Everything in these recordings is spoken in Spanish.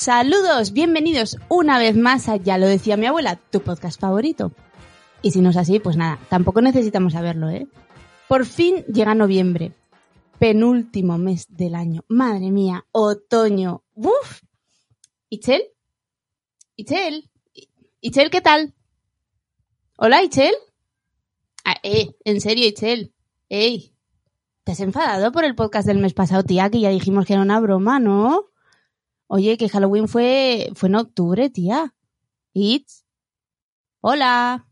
Saludos, bienvenidos una vez más a Ya lo decía mi abuela, tu podcast favorito. Y si no es así, pues nada, tampoco necesitamos saberlo, ¿eh? Por fin llega noviembre, penúltimo mes del año. Madre mía, otoño. ¡Uf! ¿Ichel? ¿Ichel? ¿Ichel qué tal? ¿Hola, Ichel? Ah, eh, en serio, Ichel. Ey, ¿te has enfadado por el podcast del mes pasado, tía? Que ya dijimos que era una broma, ¿no? Oye, que Halloween fue, fue en octubre, tía. It's. Hola.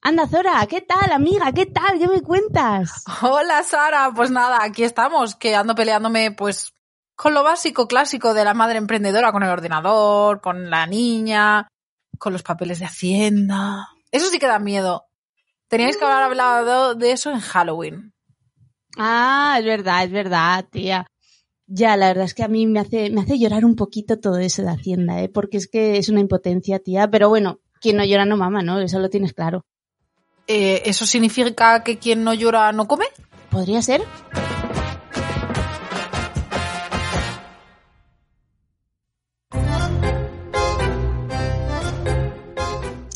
Anda, Zora, ¿qué tal, amiga? ¿Qué tal? ¿Qué me cuentas? Hola, Sara. Pues nada, aquí estamos, que ando peleándome, pues, con lo básico, clásico de la madre emprendedora, con el ordenador, con la niña, con los papeles de Hacienda. Eso sí que da miedo. Teníais que haber hablado de eso en Halloween. Ah, es verdad, es verdad, tía. Ya, la verdad es que a mí me hace, me hace llorar un poquito todo eso de Hacienda, ¿eh? Porque es que es una impotencia, tía. Pero bueno, quien no llora no mama, ¿no? Eso lo tienes claro. Eh, ¿Eso significa que quien no llora no come? ¿Podría ser?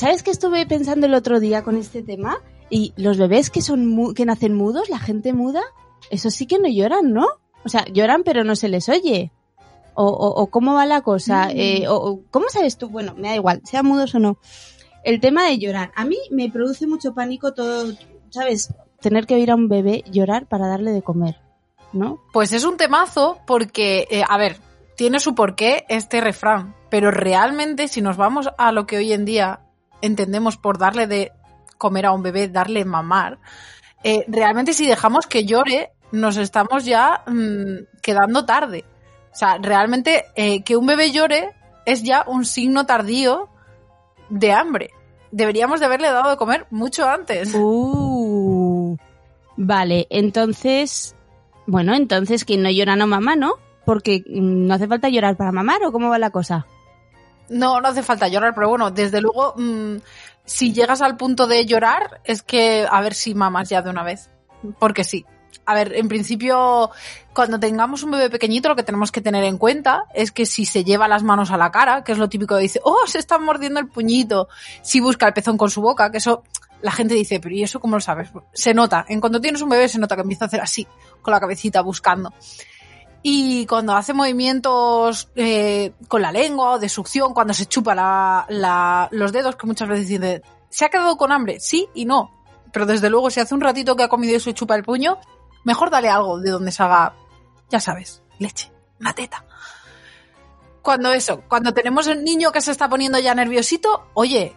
¿Sabes qué estuve pensando el otro día con este tema? Y los bebés que son mu- que nacen mudos, la gente muda, eso sí que no lloran, ¿no? O sea, lloran pero no se les oye. O, o- o cómo va la cosa, Eh, o, o cómo sabes tú, bueno, me da igual, sean mudos o no. El tema de llorar, a mí me produce mucho pánico todo, ¿sabes? Tener que oír a un bebé llorar para darle de comer, ¿no? Pues es un temazo porque, eh, a ver, tiene su porqué este refrán, pero realmente si nos vamos a lo que hoy en día entendemos por darle de comer a un bebé, darle mamar, eh, realmente si dejamos que llore, nos estamos ya mm, quedando tarde. O sea, realmente eh, que un bebé llore es ya un signo tardío de hambre. Deberíamos de haberle dado de comer mucho antes. Uh, vale, entonces, bueno, entonces quien no llora no mama, ¿no? Porque mm, no hace falta llorar para mamar o cómo va la cosa. No, no hace falta llorar, pero bueno, desde luego, mm, si llegas al punto de llorar, es que a ver si mamas ya de una vez. Porque sí. A ver, en principio, cuando tengamos un bebé pequeñito, lo que tenemos que tener en cuenta es que si se lleva las manos a la cara, que es lo típico que dice, oh, se está mordiendo el puñito, si busca el pezón con su boca, que eso la gente dice, pero ¿y eso cómo lo sabes? Se nota, en cuanto tienes un bebé se nota que empieza a hacer así, con la cabecita buscando. Y cuando hace movimientos eh, con la lengua o de succión, cuando se chupa los dedos, que muchas veces dice, ¿se ha quedado con hambre? Sí y no. Pero desde luego, si hace un ratito que ha comido y se chupa el puño, mejor dale algo de donde se haga, ya sabes, leche, una teta. Cuando eso, cuando tenemos el niño que se está poniendo ya nerviosito, oye,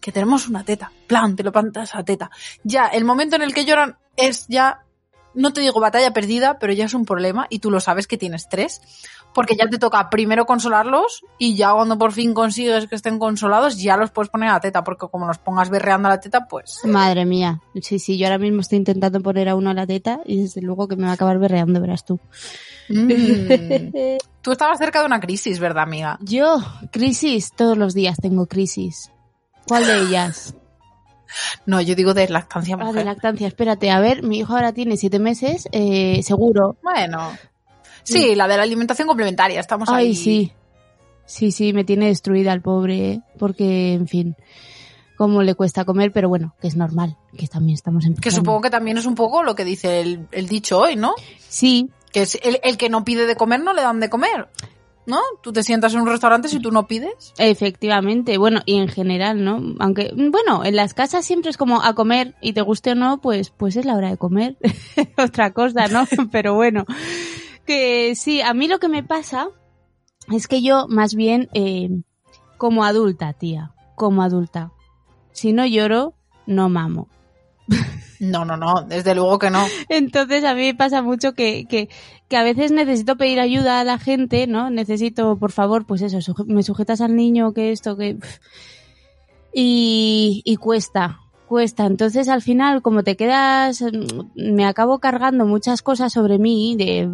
que tenemos una teta, plan, te lo plantas a teta. Ya, el momento en el que lloran es ya no te digo batalla perdida, pero ya es un problema y tú lo sabes que tienes tres, porque ya te toca primero consolarlos y ya cuando por fin consigues que estén consolados ya los puedes poner a la teta, porque como los pongas berreando a la teta, pues Madre mía, sí, sí, yo ahora mismo estoy intentando poner a uno a la teta y desde luego que me va a acabar berreando, verás tú. mm, tú estabas cerca de una crisis, ¿verdad, amiga? Yo, crisis, todos los días tengo crisis. ¿Cuál de ellas? No, yo digo de lactancia Ah, de mujer. lactancia, espérate, a ver, mi hijo ahora tiene siete meses, eh, seguro. Bueno, sí, la de la alimentación complementaria, estamos Ay, ahí. sí. Sí, sí, me tiene destruida el pobre, ¿eh? porque, en fin, cómo le cuesta comer, pero bueno, que es normal, que también estamos en Que supongo que también es un poco lo que dice el, el dicho hoy, ¿no? Sí, Que es el, el que no pide de comer no le dan de comer. ¿No? Tú te sientas en un restaurante si tú no pides. Efectivamente, bueno, y en general, ¿no? Aunque, bueno, en las casas siempre es como a comer y te guste o no, pues, pues es la hora de comer. Otra cosa, ¿no? Pero bueno, que sí, a mí lo que me pasa es que yo más bien, eh, como adulta, tía, como adulta, si no lloro, no mamo. No, no, no, desde luego que no. Entonces a mí me pasa mucho que, que, que a veces necesito pedir ayuda a la gente, ¿no? Necesito, por favor, pues eso, me sujetas al niño, que esto, que... Y, y cuesta, cuesta. Entonces al final, como te quedas, mm, me acabo cargando muchas cosas sobre mí, de,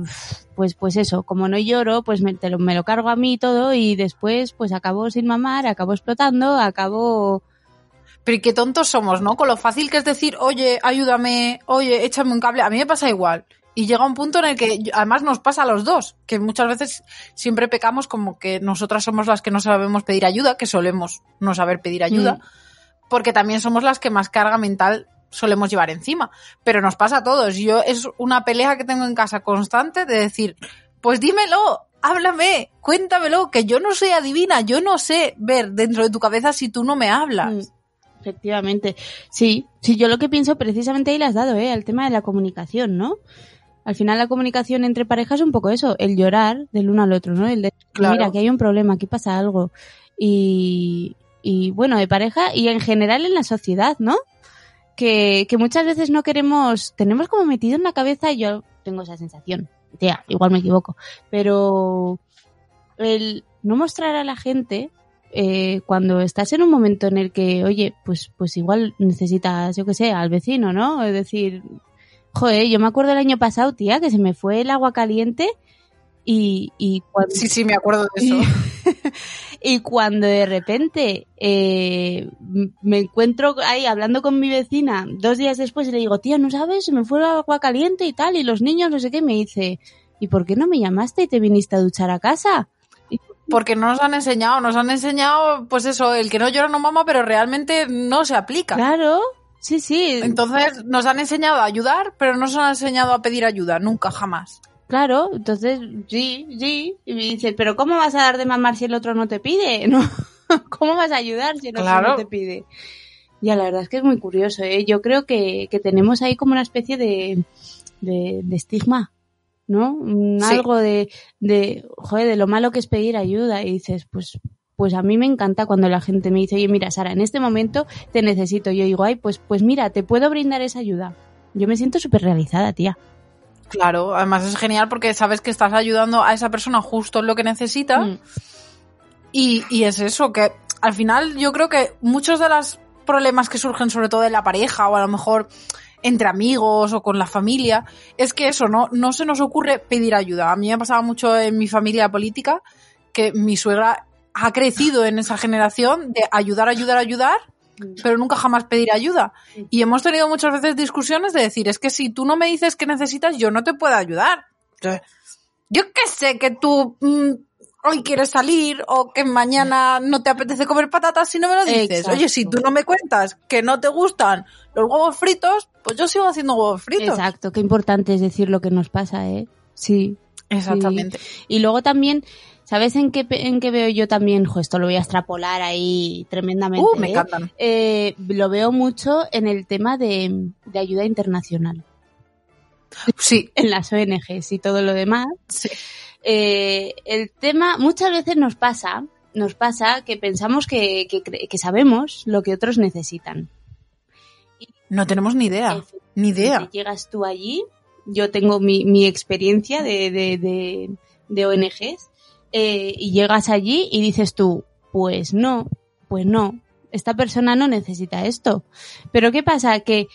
pues, pues eso, como no lloro, pues me, te lo, me lo cargo a mí todo y después pues acabo sin mamar, acabo explotando, acabo... Pero y qué tontos somos, ¿no? Con lo fácil que es decir, oye, ayúdame, oye, échame un cable. A mí me pasa igual. Y llega un punto en el que además nos pasa a los dos, que muchas veces siempre pecamos como que nosotras somos las que no sabemos pedir ayuda, que solemos no saber pedir ayuda, Mm. porque también somos las que más carga mental solemos llevar encima. Pero nos pasa a todos. Yo es una pelea que tengo en casa constante de decir, pues dímelo, háblame, cuéntamelo, que yo no soy adivina, yo no sé ver dentro de tu cabeza si tú no me hablas. Mm, Efectivamente. Sí, sí, yo lo que pienso precisamente ahí le has dado, ¿eh? El tema de la comunicación, ¿no? Al final la comunicación entre parejas es un poco eso, el llorar del uno al otro, ¿no? El de, Claro. mira, que hay un problema, aquí pasa algo. Y, y bueno, de pareja y en general en la sociedad, ¿no? Que, que muchas veces no queremos, tenemos como metido en la cabeza, y yo tengo esa sensación, tía, igual me equivoco, pero el no mostrar a la gente eh, cuando estás en un momento en el que, oye, pues, pues igual necesitas, yo que sé, al vecino, ¿no? Es decir, joder, yo me acuerdo el año pasado, tía, que se me fue el agua caliente y, y cuando, Sí, sí, me acuerdo de eso. y cuando de repente eh, me encuentro ahí hablando con mi vecina dos días después y le digo, tía, ¿no sabes? Se me fue el agua caliente y tal, y los niños no sé qué, me dice, ¿y por qué no me llamaste y te viniste a duchar a casa? Porque no nos han enseñado, nos han enseñado, pues eso, el que no llora no mama, pero realmente no se aplica. Claro, sí, sí. Entonces nos han enseñado a ayudar, pero no nos han enseñado a pedir ayuda, nunca, jamás. Claro, entonces, sí, sí. Y me dice, pero ¿cómo vas a dar de mamar si el otro no te pide? ¿No? ¿Cómo vas a ayudar si el otro Claro. no te pide? Ya, la verdad es que es muy curioso, ¿eh? Yo creo que, que tenemos ahí como una especie de, de, de estigma, ¿no? Un Sí. Algo de, de, joder, de lo malo que es pedir ayuda. Y dices, pues, pues a mí me encanta cuando la gente me dice, oye, mira, Sara, en este momento te necesito. Yo digo, ay, pues, pues mira, te puedo brindar esa ayuda. Yo me siento súper realizada, tía. Claro, además es genial porque sabes que estás ayudando a esa persona justo en lo que necesita. Mm. Y, y es eso, que al final yo creo que muchos de los problemas que surgen, sobre todo en la pareja o a lo mejor entre amigos o con la familia, es que eso, no, no se nos ocurre pedir ayuda. A mí me pasaba mucho en mi familia política que mi suegra ha crecido en esa generación de ayudar, ayudar, ayudar, pero nunca jamás pedir ayuda. Y hemos tenido muchas veces discusiones de decir, es que si tú no me dices que necesitas, yo no te puedo ayudar. Yo qué sé, que tú mm, hoy quieres salir o que mañana no te apetece comer patatas si no me lo dices. Exacto. Oye, si tú no me cuentas que no te gustan los huevos fritos, pues yo sigo haciendo huevos fritos. Exacto, qué importante es decir lo que nos pasa, ¿eh? Sí. Exactamente. Y luego también, ¿sabes en qué, en qué veo yo también? Jo, esto lo voy a extrapolar ahí tremendamente. Uh, me ¿eh? encantan. Eh, lo veo mucho en el tema de, de ayuda internacional, Sí, en las ONGs y todo lo demás. sí. Eh, el tema, muchas veces nos pasa, nos pasa que pensamos que, que, sabemos lo que otros necesitan. No tenemos ni idea. Ni idea. Llegas tú allí, yo tengo mi, mi experiencia de, de, de, de ONGs, eh, y llegas allí y dices tú, pues no, pues no, esta persona no necesita esto. Pero ¿qué pasa? Que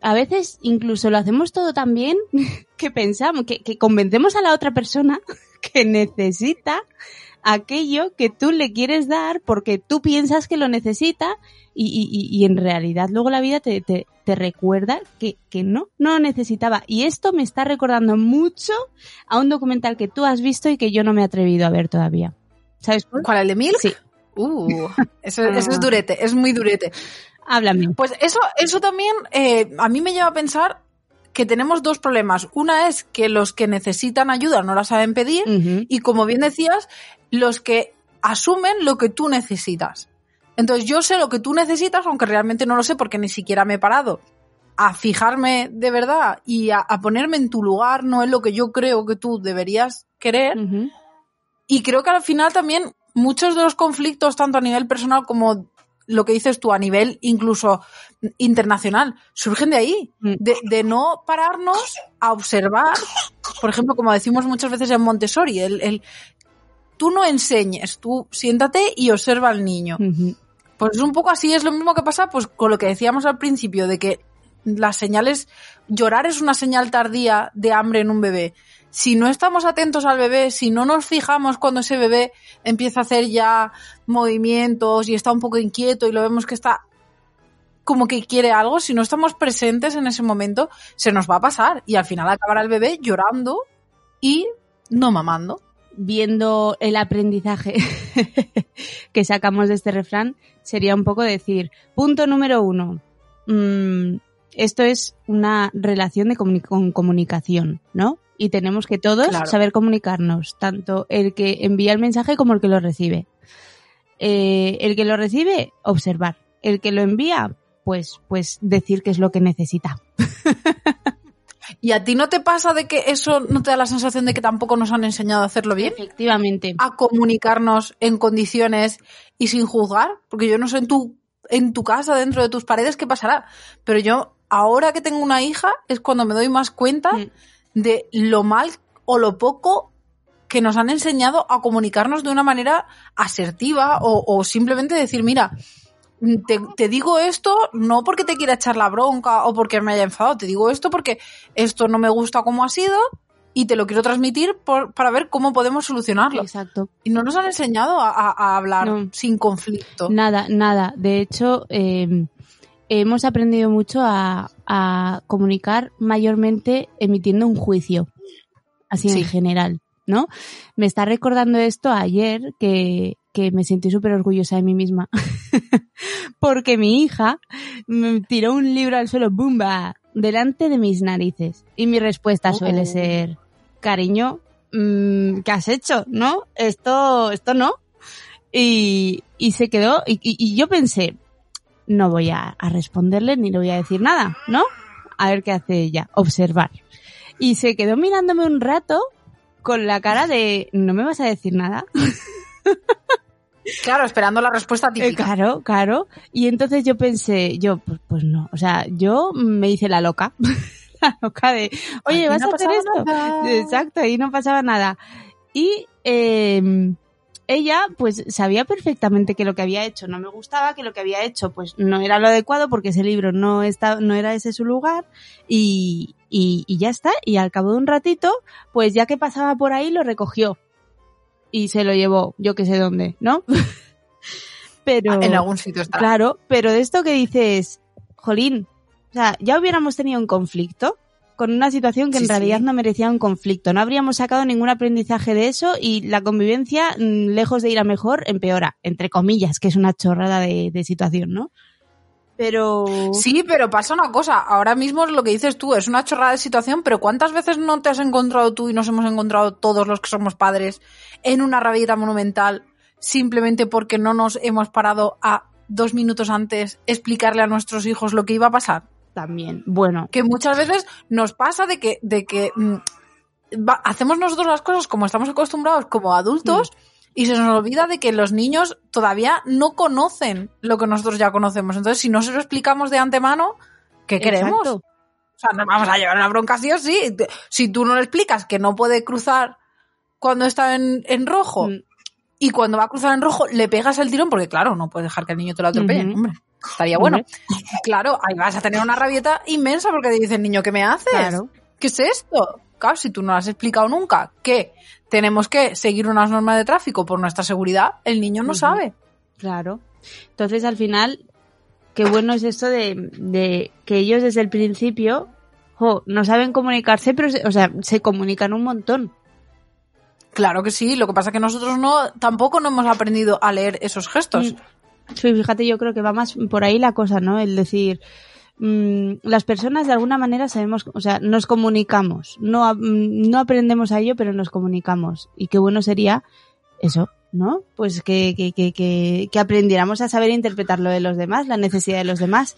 a veces incluso lo hacemos todo tan bien que pensamos, que, que convencemos a la otra persona que necesita aquello que tú le quieres dar porque tú piensas que lo necesita y, y- y- en realidad luego la vida te, te- te recuerda que, que no, no lo necesitaba. Y esto me está recordando mucho a un documental que tú has visto y que yo no me he atrevido a ver todavía. ¿Sabes cuál? ¿Cuál, el de Milk? Sí. Uh, eso, eso es durete, es muy durete. Háblame. Pues eso, eso también eh, a mí me lleva a pensar que tenemos dos problemas. Una es que los que necesitan ayuda no la saben pedir y como bien decías, los que asumen lo que tú necesitas. Entonces yo sé lo que tú necesitas, aunque realmente no lo sé porque ni siquiera me he parado a fijarme de verdad y a, a ponerme en tu lugar, no es lo que yo creo que tú deberías querer. Y creo que al final también muchos de los conflictos, tanto a nivel personal como lo que dices tú, a nivel incluso internacional, surgen de ahí, Mm. de, de no pararnos a observar, por ejemplo, como decimos muchas veces en Montessori, el, el tú no enseñes, tú siéntate y observa al niño. Pues es un poco así, es lo mismo que pasa pues con lo que decíamos al principio, de que las señales, llorar es una señal tardía de hambre en un bebé. Si no estamos atentos al bebé, si no nos fijamos cuando ese bebé empieza a hacer ya movimientos y está un poco inquieto y lo vemos que está como que quiere algo, si no estamos presentes en ese momento, se nos va a pasar y al final acabará el bebé llorando y no mamando. viendo el aprendizaje que sacamos de este refrán, sería un poco decir, punto número uno, mm, esto es una relación de comuni- con comunicación, ¿no? Y tenemos que todos Claro. saber comunicarnos, tanto el que envía el mensaje como el que lo recibe. Eh, el que lo recibe, observar. El que lo envía, pues, pues decir qué es lo que necesita. ¿Y a ti no te pasa de que eso no te da la sensación de que tampoco nos han enseñado a hacerlo bien? Efectivamente. a comunicarnos en condiciones y sin juzgar, porque yo no sé en tu, en tu casa, dentro de tus paredes, qué pasará. Pero yo, ahora que tengo una hija, es cuando me doy más cuenta Mm. de lo mal o lo poco que nos han enseñado a comunicarnos de una manera asertiva o, o simplemente decir, mira, te, te digo esto no porque te quiera echar la bronca o porque me haya enfadado, te digo esto porque esto no me gusta como ha sido y te lo quiero transmitir por- para ver cómo podemos solucionarlo. Exacto. Y no nos han enseñado a, a- a hablar No. sin conflicto. Nada, nada. De hecho, eh, hemos aprendido mucho a, a comunicar mayormente emitiendo un juicio, así Sí. en general, ¿no? Me está recordando esto ayer que, que me sentí súper orgullosa de mí misma. Porque mi hija me tiró un libro al suelo, ¡bumba! delante de mis narices. Y mi respuesta suele Oh. ser, cariño, mm, ¿qué has hecho? ¿No? Esto, esto no. Y, y se quedó, y- y yo pensé, no voy a, a responderle ni le voy a decir nada, ¿no? A ver qué hace ella, observar. Y se quedó mirándome un rato con la cara de, ¿no me vas a decir nada? Claro, esperando la respuesta Eh, típica. claro, claro. Y entonces yo pensé, yo, pues, pues no, o sea, yo me hice la loca. la loca de, oye, Aquí ¿vas no a hacer esto? nada. Exacto, y no pasaba nada. Y eh, ella, pues, sabía perfectamente que lo que había hecho no me gustaba, que lo que había hecho, pues, no era lo adecuado porque ese libro no, está, no era ese su lugar. Y, y, y ya está. Y al cabo de un ratito, pues ya que pasaba por ahí, lo recogió. Y se lo llevó, yo que sé dónde, ¿no? Pero... En algún sitio está. Claro, pero de esto que dices, Jolín, o sea, ya hubiéramos tenido un conflicto con una situación que Sí, en realidad sí. no merecía un conflicto. No habríamos sacado ningún aprendizaje de eso y la convivencia, mm, lejos de ir a mejor, empeora, entre comillas, que es una chorrada de, de situación, ¿no? Pero... Sí, pero pasa una cosa. Ahora mismo es lo que dices tú, es una chorrada de situación, pero ¿cuántas veces no te has encontrado tú y nos hemos encontrado todos los que somos padres en una rabieta monumental simplemente porque no nos hemos parado a dos minutos antes explicarle a nuestros hijos lo que iba a pasar? También, bueno, Que muchas veces nos pasa de que, de que mm, va- hacemos nosotros las cosas como estamos acostumbrados como adultos y se nos olvida de que los niños todavía no conocen lo que nosotros ya conocemos. Entonces, si no se lo explicamos de antemano, ¿qué queremos? exacto. O sea, nos vamos a llevar una bronca sí o sí. Si tú no le explicas que no puede cruzar cuando está en, en rojo Mm. y cuando va a cruzar en rojo le pegas el tirón, porque claro, no puedes dejar que el niño te lo atropelle, hombre. Estaría bueno. Claro, ahí vas a tener una rabieta inmensa porque te dice el niño, ¿qué me haces? Claro. ¿Qué es esto? Claro, si tú no lo has explicado nunca que tenemos que seguir unas normas de tráfico por nuestra seguridad, el niño no sabe. Claro. Entonces, al final, qué bueno es esto de, de que ellos desde el principio jo, no saben comunicarse, pero, se- o sea, se comunican un montón. Claro que sí, lo que pasa es que nosotros no, tampoco no hemos aprendido a leer esos gestos. Sí, fíjate, yo creo que va más por ahí la cosa, ¿no? El decir, mm, las personas de alguna manera sabemos, o sea, nos comunicamos. No, mm, no aprendemos a ello, pero nos comunicamos. Y qué bueno sería eso, ¿no? Pues que, que, que, que, que aprendiéramos a saber interpretar lo de los demás, la necesidad de los demás.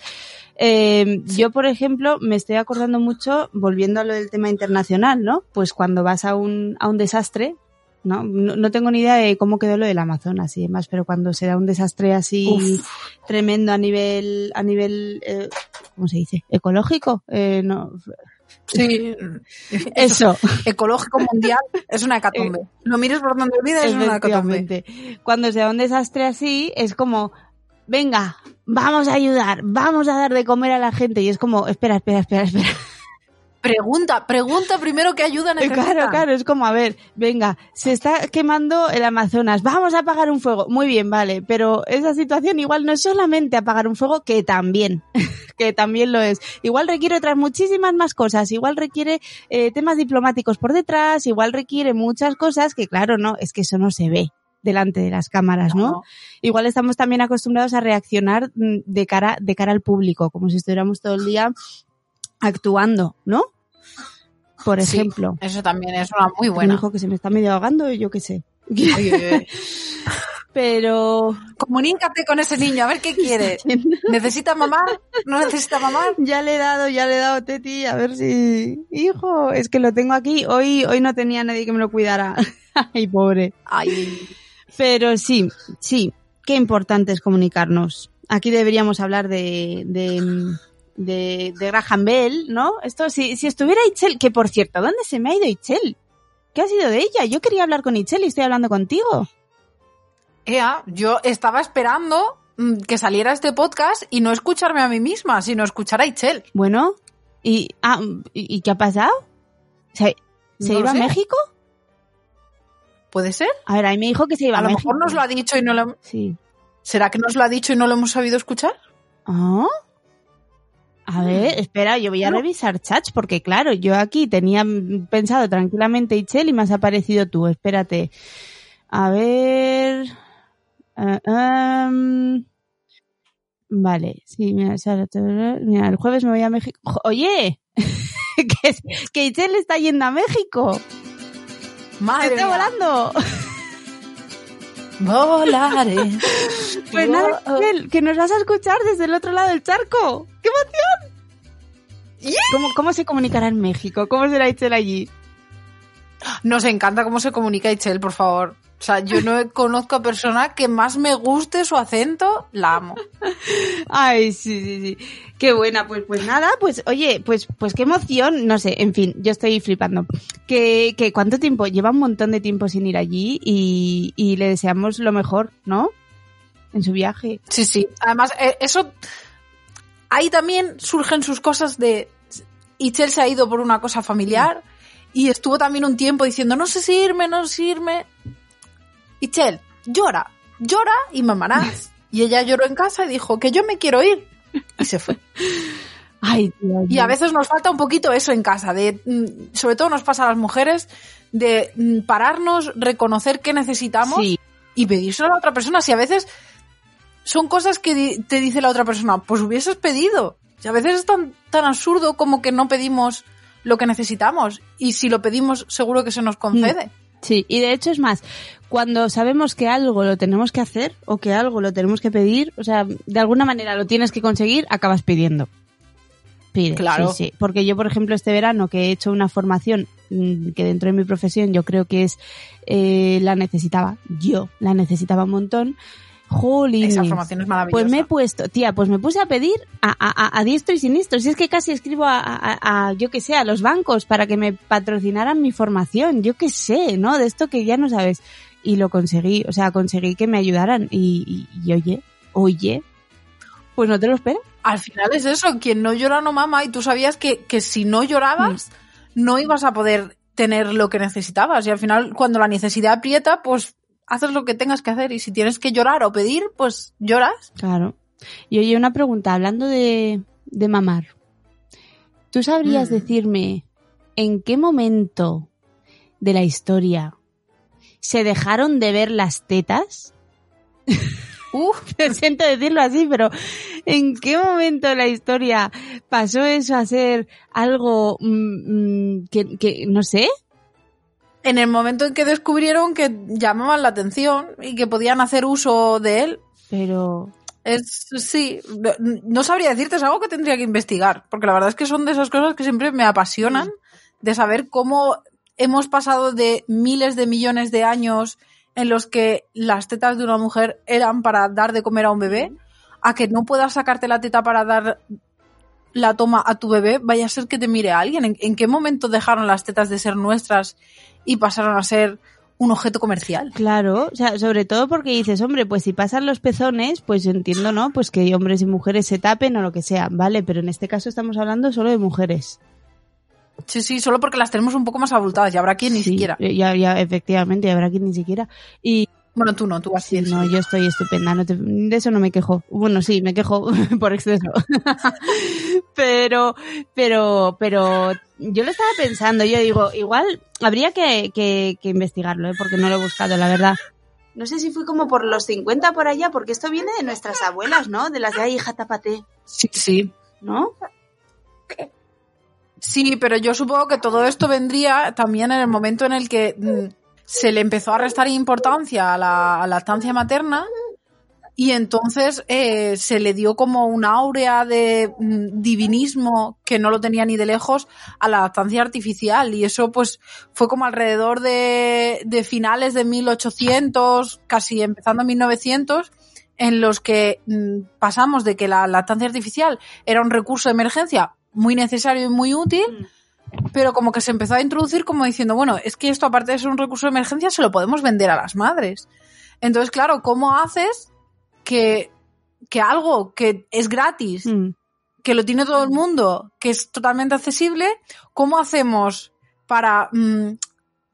Eh, Yo, por ejemplo, me estoy acordando mucho, volviendo a lo del tema internacional, ¿no? Pues cuando vas a un, a un desastre, ¿no? ¿no? no tengo ni idea de cómo quedó lo del Amazonas y demás, pero cuando se da un desastre así Uf. tremendo a nivel, a nivel, eh, ¿cómo se dice? Ecológico, eh, no, Sí. eso. Ecológico mundial es una hecatombe. Lo mires por donde olvides, es una hecatombe. Cuando se da un desastre así, es como, venga, vamos a ayudar, vamos a dar de comer a la gente. Y es como, espera, espera, espera, espera. Pregunta, pregunta primero qué ayuda necesitan. Claro, claro, es como, a ver, venga, se está quemando el Amazonas, vamos a apagar un fuego. Muy bien, vale, pero esa situación igual no es solamente apagar un fuego, que también, que también lo es. Igual requiere otras muchísimas más cosas, igual requiere eh, temas diplomáticos por detrás, igual requiere muchas cosas que, claro, no, es que eso no se ve delante de las cámaras, ¿no? No. Igual estamos también acostumbrados a reaccionar mm, de cara, de cara al público, como si estuviéramos todo el día actuando, ¿no? Por Sí, bueno. eso también es una muy Un buena. hijo que se me está medio ahogando, yo qué sé. Oye, oye, oye. Pero Comunícate con ese niño, a ver qué quiere. ¿Necesita mamá? ¿No necesita mamá? ya le he dado, ya le he dado Teti, a ver si... Hijo, es que lo tengo aquí. Hoy, hoy no tenía nadie que me lo cuidara. Ay, pobre. Ay, Pero sí, sí, qué importante es comunicarnos. Aquí deberíamos hablar de, de, de, de Graham Bell, ¿no? Esto, si, si estuviera Itzel, que por cierto, ¿dónde se me ha ido Itzel? ¿Qué ha sido de ella? Yo quería hablar con Itzel y estoy hablando contigo. Ea, yo estaba esperando mm, que saliera este podcast y no escucharme a mí misma, sino escuchar a Itzel. Bueno, ¿y, ah, ¿y, qué ha pasado? ¿Se, se No iba a. México? ¿Puede ser? A ver, ahí me dijo que se iba a, A lo México. mejor nos lo ha dicho y no lo... Sí. ¿Será que nos lo ha dicho y no lo hemos sabido escuchar? Ah. A ver, espera, yo voy a revisar chats porque claro, yo aquí tenía pensado tranquilamente Itzel y me has aparecido tú. Espérate. A ver. Am. Vale, sí, mira, mira, el jueves me voy a México. Oye, que, que Itzel está yendo a México. Madre Está volando. Volaré. Pues nada, Itzel, que nos vas a escuchar desde el otro lado del charco. ¡Qué emoción! ¿Cómo, ¿Cómo se comunicará en México? ¿Cómo será Itzel allí? Nos encanta cómo se comunica Itzel, por favor. O sea, yo no conozco a persona que más me guste su acento, la amo. Ay, sí, sí, sí. Qué buena, pues, pues nada, pues, oye, pues, pues qué emoción, no sé, en fin, yo estoy flipando. Que, que cuánto tiempo, lleva un montón de tiempo sin ir allí y, y le deseamos lo mejor, ¿no? En su viaje. Sí, sí. Además, eh, eso. Ahí también surgen sus cosas de. Itzel se ha ido por una cosa familiar y estuvo también un tiempo diciendo: No sé si irme, no sé si irme. Itzel, llora, llora y mamarás. Y ella lloró en casa y dijo: Que yo me quiero ir. Y se fue. Ay, tío, Y a veces nos falta un poquito eso en casa, de mm, sobre todo nos pasa a las mujeres, de mm, pararnos, reconocer qué necesitamos Sí, y pedírselo a la otra persona. Si a veces son cosas que te dice la otra persona, pues hubieses pedido. Y a veces es tan, tan absurdo como que no pedimos lo que necesitamos. Y si lo pedimos, seguro que se nos concede. Sí, y de hecho es más, cuando sabemos que algo lo tenemos que hacer o que algo lo tenemos que pedir, o sea, de alguna manera lo tienes que conseguir, acabas pidiendo. Pide, Claro. sí, sí. Porque yo, por ejemplo, este verano que he hecho una formación mm, que dentro de mi profesión yo creo que es, eh, la necesitaba, yo la necesitaba un montón. Jolines. Esa formación es maravillosa. Pues me he puesto, tía, pues me puse a pedir a, a, a- a diestro y siniestro. Si es que casi escribo a, a- a- yo que sé, a los bancos para que me patrocinaran mi formación. Yo que sé, ¿no? De esto que ya no sabes. Y lo conseguí, o sea, conseguí que me ayudaran. Y, y- y oye, oye, pues no te lo espero. Al final es eso, quien no llora no mama y tú sabías que, que si no llorabas no ibas a poder tener lo que necesitabas y al final cuando la necesidad aprieta pues haces lo que tengas que hacer y si tienes que llorar o pedir pues lloras. Claro. Y oye, una pregunta, hablando de, de mamar. ¿Tú sabrías Mm. decirme en qué momento de la historia se dejaron de ver las tetas? Uf, Siento decirlo así, pero ¿En qué momento de la historia pasó eso a ser algo mm, mm, que, que, no sé? En el momento en que descubrieron que llamaban la atención y que podían hacer uso de él, Pero, es sí, no, no sabría decirte, es algo que tendría que investigar, porque la verdad es que son de esas cosas que siempre me apasionan, de saber cómo hemos pasado de miles de millones de años en los que las tetas de una mujer eran para dar de comer a un bebé, a que no puedas sacarte la teta para dar la toma a tu bebé, vaya a ser que te mire a alguien. ¿En, en qué momento dejaron las tetas de ser nuestras y pasaron a ser un objeto comercial? claro, o sea, sobre todo porque dices, hombre, pues si pasan los pezones, pues entiendo, ¿no? Pues que hombres y mujeres se tapen o lo que sea, ¿vale? Pero en este caso estamos hablando solo de mujeres. Sí, sí, solo porque las tenemos un poco más abultadas y habrá quien ni siquiera. eh, Ya, ya, efectivamente, habrá quien ni siquiera. Y Bueno, tú no, tú vas sí, no, yo estoy estupenda, no te- de eso no me quejo. Bueno, sí, me quejo por exceso. pero, pero, pero yo lo estaba pensando, yo digo, igual habría que, que, que investigarlo, ¿eh? porque no lo he buscado, la verdad. No sé si fui como por los 50 por allá, porque esto viene de nuestras abuelas, ¿no? De las de ahí, hija, tápate, Sí, sí. ¿no? Sí, pero yo supongo que todo esto vendría también en el momento en el que mm, se le empezó a restar importancia a la, a la lactancia materna y entonces eh, se le dio como un áurea de mm, divinismo que no lo tenía ni de lejos a la lactancia artificial. Y eso pues fue como alrededor de, de finales de 1800, casi empezando en 1900 en los que mm, pasamos de que la lactancia artificial era un recurso de emergencia muy necesario y muy útil, pero como que se empezó a introducir como diciendo, bueno, es que esto aparte de ser un recurso de emergencia se lo podemos vender a las madres. Entonces, claro, ¿cómo haces que, que algo que es gratis, Mm. que lo tiene todo el mundo, que es totalmente accesible, ¿cómo hacemos para, mm,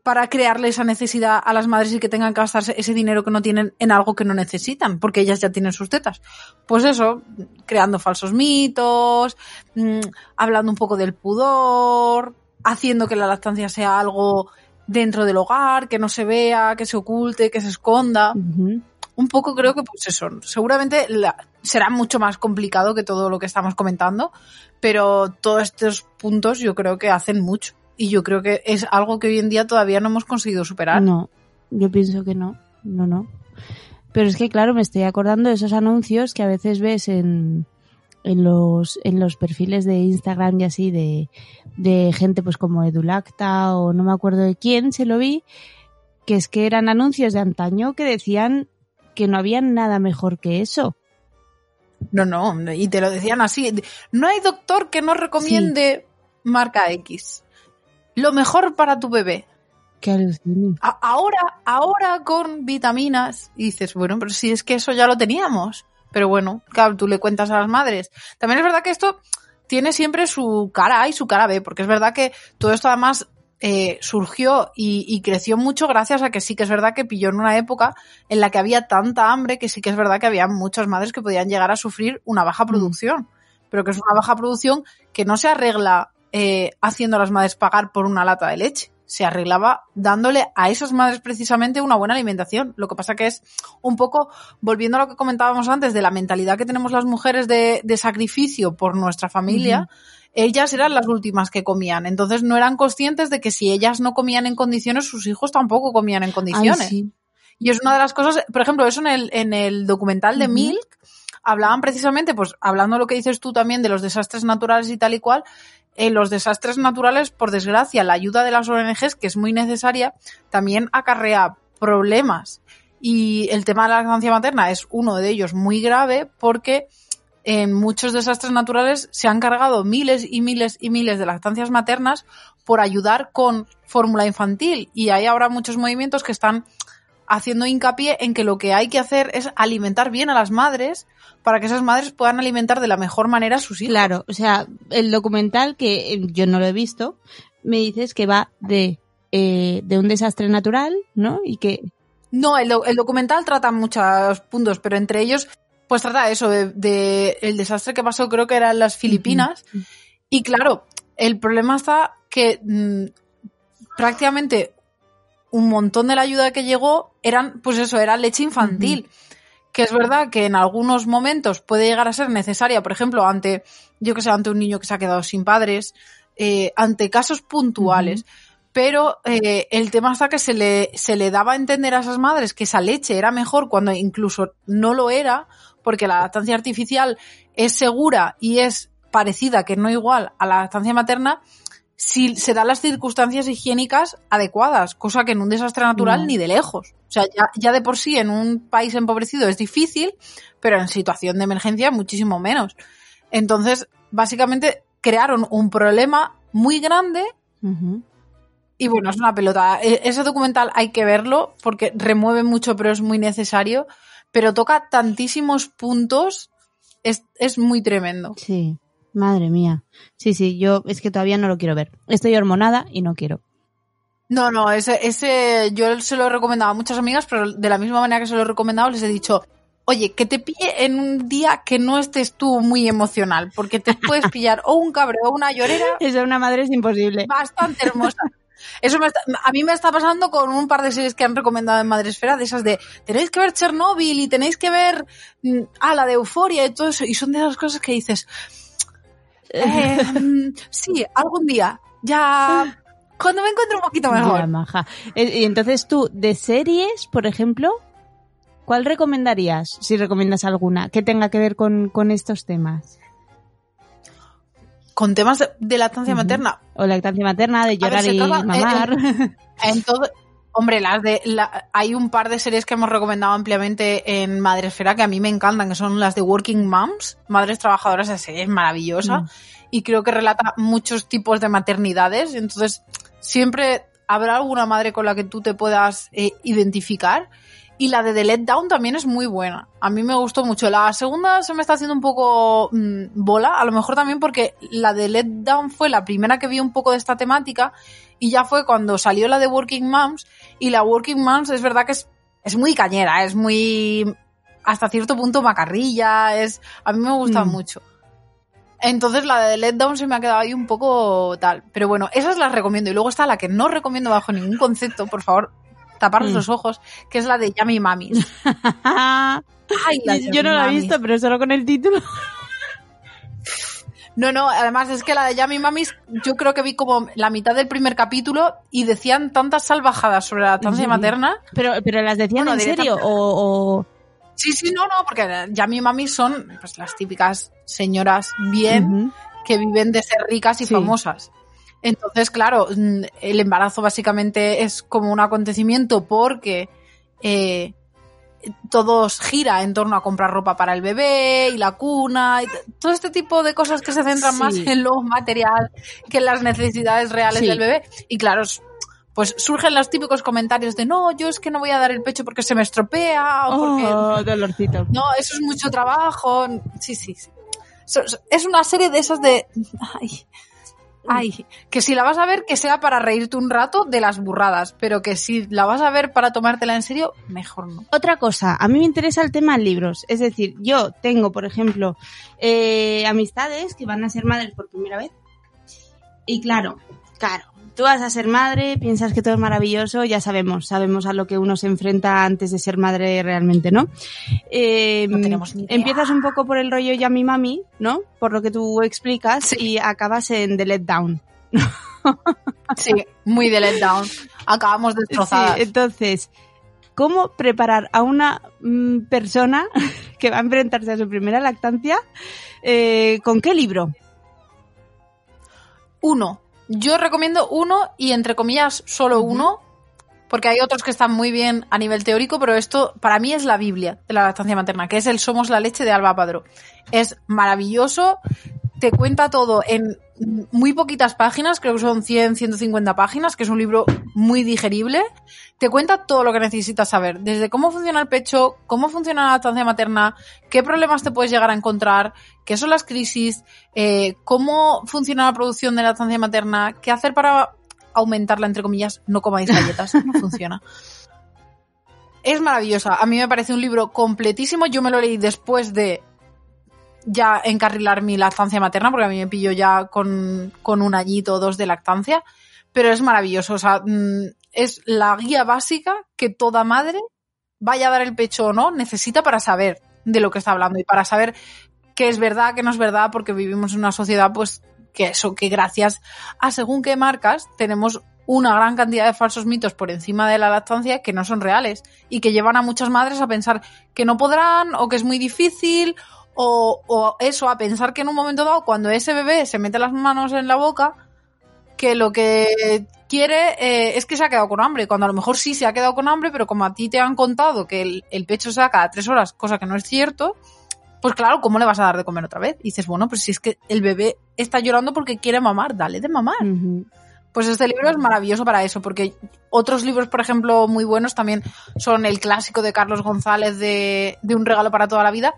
para crearle esa necesidad a las madres y que tengan que gastarse ese dinero que no tienen en algo que no necesitan, porque ellas ya tienen sus tetas? Pues eso, creando falsos mitos, mm, hablando un poco del pudor, haciendo que la lactancia sea algo dentro del hogar, que no se vea, que se oculte, que se esconda. Un poco creo que pues eso, seguramente la- será mucho más complicado que todo lo que estamos comentando, pero todos estos puntos yo creo que hacen mucho y yo creo que es algo que hoy en día todavía no hemos conseguido superar. No, yo pienso que no, no, no. Pero es que, claro, me estoy acordando de esos anuncios que a veces ves en, en, los, en los perfiles de Instagram y así de, de gente pues como Edulacta o no me acuerdo de quién, se lo vi, que es que eran anuncios de antaño que decían que no había nada mejor que eso. No, no, y te lo decían así, no hay doctor que no recomiende marca X. Lo mejor para tu bebé. A- ahora, ahora con vitaminas. Y dices, bueno, pero si es que eso ya lo teníamos. Pero bueno, claro, tú le cuentas a las madres. También es verdad que esto tiene siempre su cara A y su cara B, porque es verdad que todo esto además eh, surgió y, y creció mucho gracias a que sí que es verdad que pilló en una época en la que había tanta hambre que sí que es verdad que había muchas madres que podían llegar a sufrir una baja producción. Pero que es una baja producción que no se arregla eh, haciendo a las madres pagar por una lata de leche. Se arreglaba dándole a esas madres precisamente una buena alimentación. Lo que pasa que es un poco, volviendo a lo que comentábamos antes, de la mentalidad que tenemos las mujeres de, de sacrificio por nuestra familia, ellas eran las últimas que comían. Entonces no eran conscientes de que si ellas no comían en condiciones, sus hijos tampoco comían en Ay, condiciones. sí. Y es una de las cosas, por ejemplo, eso en el, en el documental de. Milk, hablaban precisamente, pues hablando de lo que dices tú también de los desastres naturales y tal y cual, en los desastres naturales, por desgracia, la ayuda de las ONGs, que es muy necesaria, también acarrea problemas. Y el tema de la lactancia materna es uno de ellos muy grave porque en muchos desastres naturales se han cargado miles y miles y miles de lactancias maternas por ayudar con fórmula infantil. Y hay ahora muchos movimientos que están haciendo hincapié en que lo que hay que hacer es alimentar bien a las madres para que esas madres puedan alimentar de la mejor manera a sus hijos. Claro, o sea, el documental que eh, yo no lo he visto, me dices que va de, eh, de un desastre natural, ¿no? Y que No, el, el documental trata muchos puntos, pero entre ellos, pues trata eso, de, de el desastre que pasó, creo que era en las Filipinas. Y claro, el problema está que mm, prácticamente un montón de la ayuda que llegó eran, pues eso, era leche infantil. que es verdad que en algunos momentos puede llegar a ser necesaria, por ejemplo, ante, yo que sé, ante un niño que se ha quedado sin padres, eh, ante casos puntuales. Pero eh, el tema está que se le, se le daba a entender a esas madres que esa leche era mejor cuando incluso no lo era, porque la lactancia artificial es segura y es parecida, que no igual, a la lactancia materna, si se dan las circunstancias higiénicas adecuadas, cosa que en un desastre natural No. ni de lejos. O sea, ya, ya de por sí en un país empobrecido es difícil, pero en situación de emergencia muchísimo menos. Entonces, básicamente crearon un problema muy grande y bueno, es una pelota. E- Ese documental hay que verlo porque remueve mucho, pero es muy necesario. Pero toca tantísimos puntos, es, es muy tremendo. Sí, madre mía. Sí, sí, yo es que todavía no lo quiero ver. Estoy hormonada y no quiero. No, no, ese, ese yo se lo he recomendado a muchas amigas, pero de la misma manera que se lo he recomendado, les he dicho, oye, que te pille en un día que no estés tú muy emocional, porque te puedes pillar o un cabreo o una llorera Eso una madre es imposible. bastante hermosa. Eso me está- a mí me está pasando con un par de series que han recomendado en Madresfera, de esas de tenéis que ver Chernobyl y tenéis que ver mm, ah, la de Euforia y todo eso, y son de esas cosas que dices, eh, mm, sí, algún día, ya, cuando me encuentre un poquito mejor. Ya, maja. Eh, Y entonces tú, de series, por ejemplo, ¿cuál recomendarías, si recomiendas alguna, que tenga que ver con, con estos temas? Con temas de, lactancia materna, O lactancia materna, de llorar y eh, mamar. En todo, hombre, las de la- hay un par de series que hemos recomendado ampliamente en Madresfera que a mí me encantan, que son las de Working Moms, Madres Trabajadoras, esa serie es maravillosa Mm. y creo que relata muchos tipos de maternidades, entonces siempre habrá alguna madre con la que tú te puedas eh, identificar. Y la de The Let Down también es muy buena. A mí me gustó mucho. La segunda se me está haciendo un poco mm, bola, a lo mejor también porque la de Let Down fue la primera que vi un poco de esta temática y ya fue cuando salió la de Working Moms y la Working Moms es verdad que es, es muy cañera, es muy hasta cierto punto macarrilla, es a mí me gusta Mm. mucho. Entonces la de Let Down se me ha quedado ahí un poco tal. Pero bueno, esas las recomiendo. Y luego está la que no recomiendo bajo ningún concepto, por favor, taparos Mm. los ojos, que es la de. Ay, las Yo no la he visto, pero solo con el título. No, no, además es que la de Yummy Mamis, yo creo que vi como la mitad del primer capítulo y decían tantas salvajadas sobre la lactancia Sí. materna. Pero, pero las decían Bueno, en serio, o... o- Sí, sí, no, no, porque Yummy Mamis son pues, las típicas señoras bien que viven de ser ricas y Sí. famosas. Entonces, claro, mm, el embarazo básicamente es como un acontecimiento porque eh, todo gira en torno a comprar ropa para el bebé y la cuna y todo este tipo de cosas que se centran Sí. más en lo material que en las necesidades reales Sí. del bebé. Y claro, pues surgen los típicos comentarios de no, yo es que no voy a dar el pecho porque se me estropea o porque Oh, dolorcito. no, eso es mucho trabajo. Sí, sí, sí. Es una serie de esas de... Ay, ay, que si la vas a ver, que sea para reírte un rato de las burradas, pero que si la vas a ver para tomártela en serio, mejor no. Otra cosa, a mí me interesa el tema libros. Es decir, yo tengo, por ejemplo, eh, amistades que van a ser madres por primera vez. Y claro, claro, tú vas a ser madre, piensas que todo es maravilloso, ya sabemos, sabemos a lo que uno se enfrenta antes de ser madre realmente, ¿no? Eh, No tenemos ni idea. Empiezas un poco por el rollo ya mi mami, ¿no? Por lo que tú explicas Sí. y acabas en The Let Down. Sí, muy de letdown. Acabamos destrozadas. Sí, entonces, ¿cómo preparar a una mm, persona que va a enfrentarse a su primera lactancia? eh, ¿Con qué libro? Uno. Yo recomiendo uno y entre comillas solo uno, porque hay otros que están muy bien a nivel teórico, pero esto para mí es la Biblia de la lactancia materna, que es el Somos la leche de Alba Padró. Es maravilloso, te cuenta todo en muy poquitas páginas, creo que son 100, 150 páginas, que es un libro muy digerible. Te cuenta todo lo que necesitas saber, desde cómo funciona el pecho, cómo funciona la lactancia materna, qué problemas te puedes llegar a encontrar, qué son las crisis, eh, cómo funciona la producción de la lactancia materna, qué hacer para aumentarla, entre comillas, no comáis galletas, no funciona. Es maravillosa, a mí me parece un libro completísimo, yo me lo leí después de ya encarrilar mi lactancia materna, porque a mí me pillo ya con, con un añito o dos de lactancia, pero es maravilloso, o sea, mm, es la guía básica que toda madre vaya a dar el pecho o no, necesita para saber de lo que está hablando y para saber qué es verdad, qué no es verdad, porque vivimos en una sociedad, pues, que eso, que gracias a según qué marcas tenemos una gran cantidad de falsos mitos por encima de la lactancia que no son reales y que llevan a muchas madres a pensar que no podrán o que es muy difícil o, o eso, a pensar que en un momento dado, cuando ese bebé se mete las manos en la boca, que lo que quiere eh, es que se ha quedado con hambre, cuando a lo mejor sí se ha quedado con hambre, pero como a ti te han contado que el, el pecho se da cada tres horas, cosa que no es cierto, pues claro, ¿cómo le vas a dar de comer otra vez? Y dices, bueno, pues si es que el bebé está llorando porque quiere mamar, dale de mamar. Pues este libro es maravilloso para eso, porque otros libros, por ejemplo, muy buenos también son el clásico de Carlos González de, de Un regalo para toda la vida,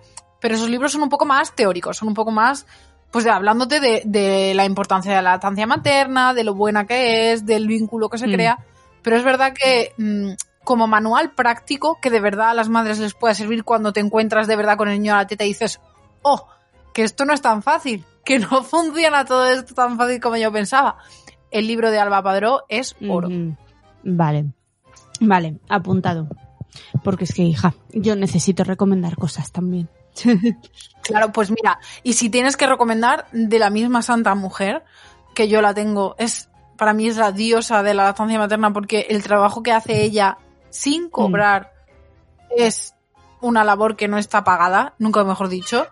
pero esos libros son un poco más teóricos, son un poco más, pues de, hablándote de, de la importancia de la lactancia materna, de lo buena que es, del vínculo que se Mm. crea, pero es verdad que mm, como manual práctico, que de verdad a las madres les puede servir cuando te encuentras de verdad con el niño a la teta y dices, oh, que esto no es tan fácil, que no funciona todo esto tan fácil como yo pensaba. El libro de Alba Padró es oro. Vale. Vale, apuntado. Porque es que, hija, yo necesito recomendar cosas también. Claro, pues mira, y si tienes que recomendar de la misma santa mujer, que yo la tengo, es para mí es la diosa de la lactancia materna porque el trabajo que hace ella sin cobrar es una labor que no está pagada, nunca mejor dicho,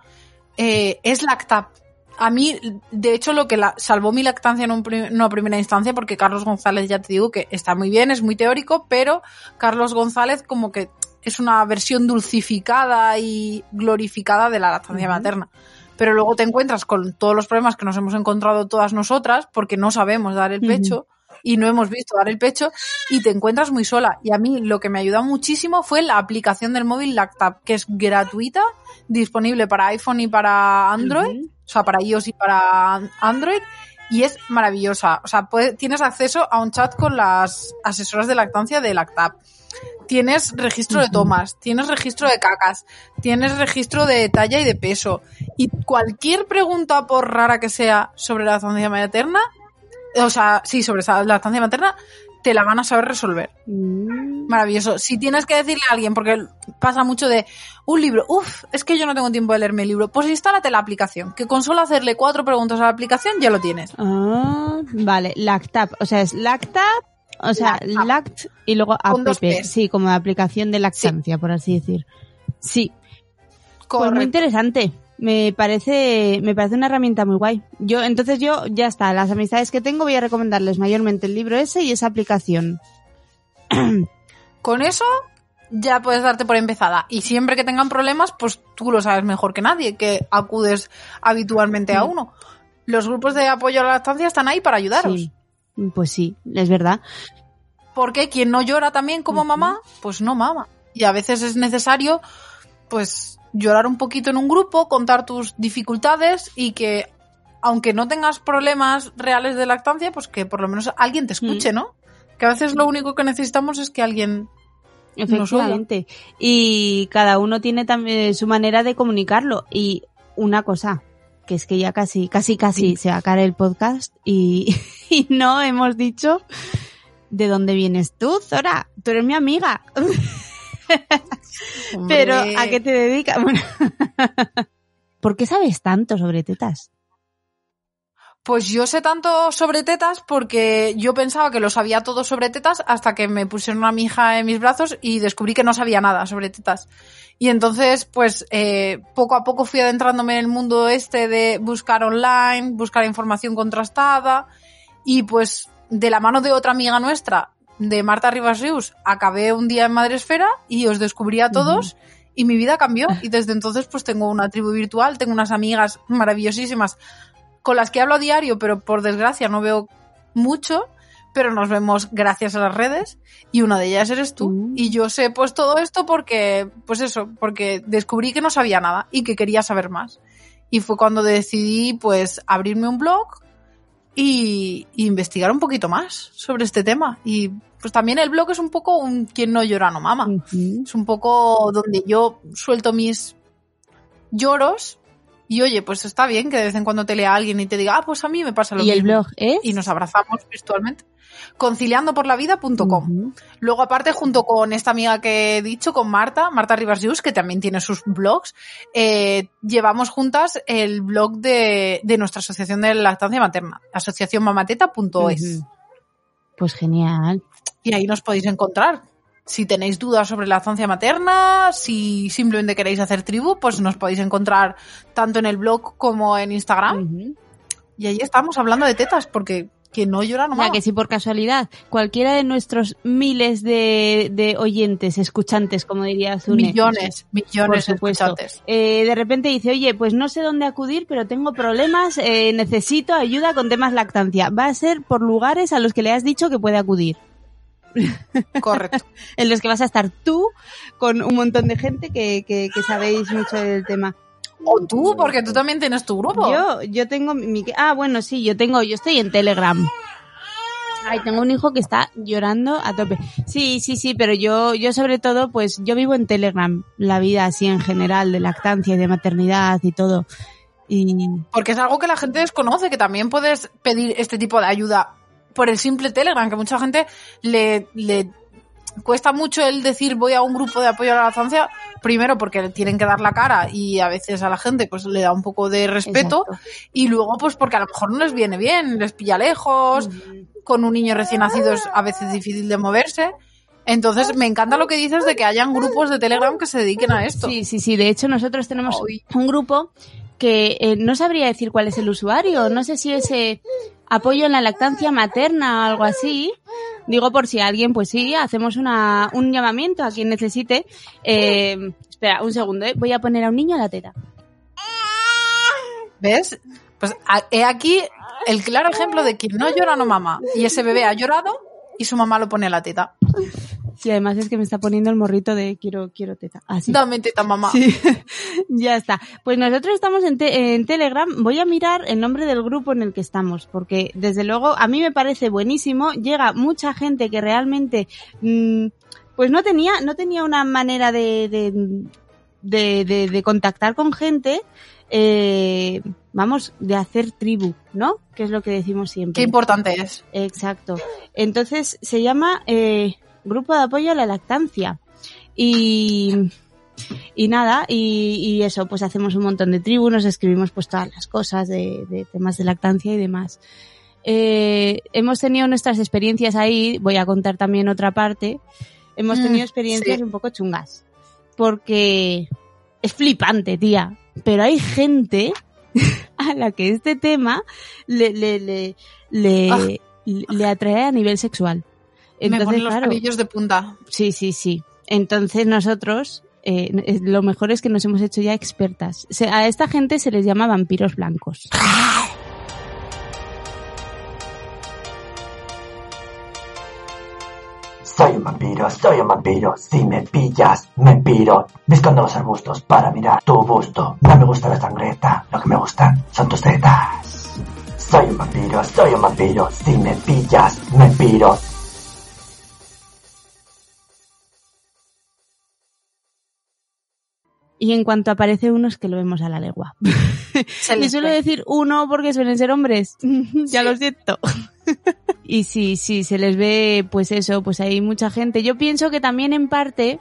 eh, es Lactap. A mí, de hecho, lo que la, salvó mi lactancia en un prim- una primera instancia, porque Carlos González, ya te digo que está muy bien, es muy teórico, pero Carlos González como que es una versión dulcificada y glorificada de la lactancia materna. Pero luego te encuentras con todos los problemas que nos hemos encontrado todas nosotras, porque no sabemos dar el pecho y no hemos visto dar el pecho, y te encuentras muy sola. Y a mí lo que me ayudó muchísimo fue la aplicación del móvil Lactap, que es gratuita, disponible para iPhone y para Android, o sea, para iOS y para Android, y es maravillosa. O sea, puede- tienes acceso a un chat con las asesoras de lactancia de Lactap. Tienes registro de tomas, tienes registro de cacas, tienes registro de talla y de peso. Y cualquier pregunta, por rara que sea, sobre la lactancia materna, o sea, sí, sobre esa lactancia materna, te la van a saber resolver. Mm. Maravilloso. Si tienes que decirle a alguien, porque pasa mucho de un libro, uff, es que yo no tengo tiempo de leerme el libro, pues instálate la aplicación, que con solo hacerle cuatro preguntas a la aplicación ya lo tienes. Ah, vale, Lactap. O sea, es Lactap, o sea, Lactap. Lact y luego app. Sí, como aplicación de lactancia, por así decir. Sí, pues muy Correcto. interesante. Me parece, me parece una herramienta muy guay. Yo, entonces yo, ya está, las amistades que tengo voy a recomendarles mayormente el libro ese y esa aplicación. Con eso ya puedes darte por empezada. Y siempre que tengan problemas, pues tú lo sabes mejor que nadie, que acudes habitualmente a uno. Los grupos de apoyo a la lactancia están ahí para ayudaros. Sí, pues sí, es verdad. Porque quien no llora también como mamá, pues no mama. Y a veces es necesario, pues, llorar un poquito en un grupo, contar tus dificultades y que, aunque no tengas problemas reales de lactancia, pues que por lo menos alguien te escuche, ¿no? Que a veces lo único que necesitamos es que alguien... Efectivamente. Y cada uno tiene también su manera de comunicarlo. Y una cosa, que es que ya casi, casi, casi Sí. se va a caer el podcast y, y no hemos dicho de dónde vienes tú, Zora. Tú eres mi amiga. Pero ¿a qué te dedicas? Bueno. ¿Por qué sabes tanto sobre tetas? Pues yo sé tanto sobre tetas porque yo pensaba que lo sabía todo sobre tetas hasta que me pusieron a mi hija en mis brazos y descubrí que no sabía nada sobre tetas. Y entonces, pues eh, poco a poco fui adentrándome en el mundo este de buscar online, buscar información contrastada y pues de la mano de otra amiga nuestra, de Marta Rivas Rius, acabé un día en Madresfera y os descubrí a todos y mi vida cambió. Y desde entonces pues tengo una tribu virtual, tengo unas amigas maravillosísimas con las que hablo a diario, pero por desgracia no veo mucho, pero nos vemos gracias a las redes y una de ellas eres tú. Mm. Y yo sé pues todo esto porque, pues eso, porque descubrí que no sabía nada y que quería saber más. Y fue cuando decidí pues abrirme un blog y, y investigar un poquito más sobre este tema. Y pues también el blog es un poco un quien no llora no mama. Es un poco donde yo suelto mis lloros Y oye, pues está bien que de vez en cuando te lea alguien y te diga, ah, pues a mí me pasa lo y mismo. el blog es... Y nos abrazamos virtualmente. Conciliandoporlavida.com. Ujú. Luego, aparte, junto con esta amiga que he dicho, con Marta, Marta Rivas Yus, que también tiene sus blogs, eh, llevamos juntas el blog de, de nuestra asociación de lactancia materna, asociacionmamateta.es. Ujú. Pues genial. Y ahí nos podéis encontrar. Si tenéis dudas sobre lactancia materna, si simplemente queréis hacer tribu, pues nos podéis encontrar tanto en el blog como en Instagram. Y ahí estamos hablando de tetas, porque quien no llora no O sea, que si por casualidad cualquiera de nuestros miles de, de oyentes, escuchantes, como diría Zune, Millones, millones de escuchantes. eh, de repente dice, oye, pues no sé dónde acudir, pero tengo problemas, eh, necesito ayuda con temas lactancia. Va a ser por lugares a los que le has dicho que puede acudir. Correcto. En los que vas a estar tú con un montón de gente que, que, que sabéis mucho del tema. O tú, porque tú también tienes tu grupo. Yo, yo tengo mi, mi- ah, bueno, sí, yo tengo, yo estoy en Telegram. Ay, tengo un hijo que está llorando a tope. Sí, sí, sí, pero yo, yo sobre todo, pues yo vivo en Telegram, la vida así en general, de lactancia y de maternidad y todo. Y Porque es algo que la gente desconoce, que también puedes pedir este tipo de ayuda por el simple Telegram, que mucha gente le, le cuesta mucho el decir voy a un grupo de apoyo a la lactancia, primero porque le tienen que dar la cara y a veces a la gente pues le da un poco de respeto Exacto. y luego pues porque a lo mejor no les viene bien, les pilla lejos, con un niño recién nacido es a veces difícil de moverse. Entonces me encanta lo que dices de que hayan grupos de Telegram que se dediquen a esto. Sí, sí, sí. De hecho, nosotros tenemos un grupo que eh, no sabría decir cuál es el usuario. No sé si es eh, apoyo en la lactancia materna o algo así. Digo por si alguien, pues sí, hacemos una, un llamamiento a quien necesite. Eh, espera, un segundo, ¿eh? voy a poner a un niño a la teta. ¿Ves? Pues he aquí el claro ejemplo de quien no llora no mama. Y ese bebé ha llorado y su mamá lo pone a la teta. Sí, además es que me está poniendo el morrito de quiero, quiero teta. Así. Dame teta, mamá. Sí, ya está. Pues nosotros estamos en, te- en Telegram. Voy a mirar el nombre del grupo en el que estamos, porque desde luego a mí me parece buenísimo. Llega mucha gente que realmente, mm, pues no tenía, no tenía una manera de, de, de, de- de contactar con gente. eh, vamos, de hacer tribu, ¿no? Que es lo que decimos siempre. Qué importante es. Exacto. Entonces se llama eh, Grupo de Apoyo a la Lactancia. Y, y nada, y, y eso, pues hacemos un montón de tribus, nos escribimos pues todas las cosas de, de temas de lactancia y demás. Eh, hemos tenido nuestras experiencias ahí, voy a contar también otra parte. Hemos Mm, tenido experiencias sí. un poco chungas. Porque es flipante, tía. Pero hay gente a la que este tema le, le, le, le, Ah. le atrae a nivel sexual. Me Entonces, ponen los claro, de punta. sí, sí, sí. Entonces nosotros, eh, eh, lo mejor es que nos hemos hecho ya expertas. Se- a esta gente se les llama vampiros blancos. Soy un vampiro, soy un vampiro. Si me pillas, me piro. Buscando los arbustos para mirar tu busto. No me gusta la sangreta, lo que me gustan son tus tetas. Soy un vampiro, soy un vampiro. Si me pillas, me piro. Y en cuanto aparece uno es que lo vemos a la legua. Se Y suelo decir uno porque suelen ser hombres. ya Sí. lo siento. y sí, sí, se les ve, pues eso, pues hay mucha gente. Yo pienso que también en parte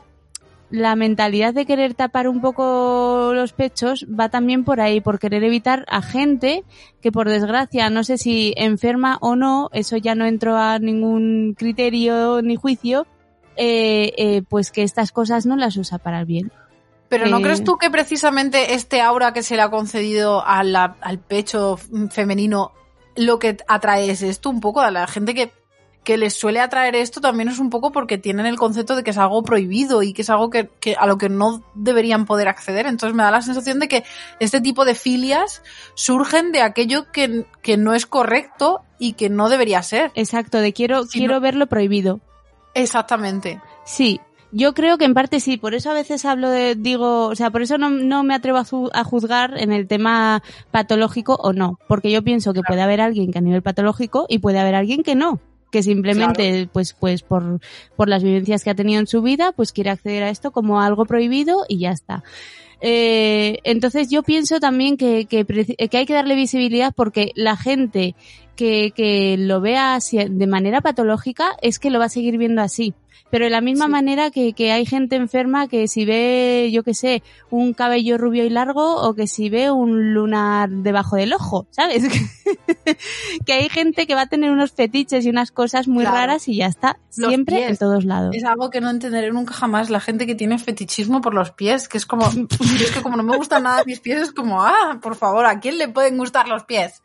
la mentalidad de querer tapar un poco los pechos va también por ahí, por querer evitar a gente que por desgracia, no sé si enferma o no, eso ya no entro a ningún criterio ni juicio, eh, eh, pues que estas cosas no las usa para el bien. Pero ¿no crees tú que precisamente este aura que se le ha concedido a la- al pecho femenino lo que atrae es esto un poco a la gente que, que les suele atraer esto también es un poco porque tienen el concepto de que es algo prohibido y que es algo que, que a lo que no deberían poder acceder. Entonces me da la sensación de que este tipo de filias surgen de aquello que, que no es correcto y que no debería ser. Exacto, de quiero, Si quiero no- verlo prohibido. Exactamente. Sí, yo creo que en parte sí, por eso a veces hablo de, digo, o sea, por eso no, no me atrevo a, ju- a juzgar en el tema patológico o no, porque yo pienso que puede haber alguien que a nivel patológico y puede haber alguien que no, que simplemente, pues, pues por, por las vivencias que ha tenido en su vida, pues quiere acceder a esto como algo prohibido y ya está. Eh, entonces yo pienso también que, que, que hay que darle visibilidad porque la gente que, que lo vea así de manera patológica es que lo va a seguir viendo así. Pero de la misma Sí. manera que, que hay gente enferma que si ve, yo qué sé, un cabello rubio y largo o que si ve un lunar debajo del ojo, ¿sabes? que hay gente que va a tener unos fetiches y unas cosas muy Claro. raras y ya está. Los Siempre pies. en todos lados. Es algo que no entenderé nunca jamás. La gente que tiene fetichismo por los pies, que es como, es que como no me gustan nada mis pies, es como, ah, por favor, ¿a quién le pueden gustar los pies?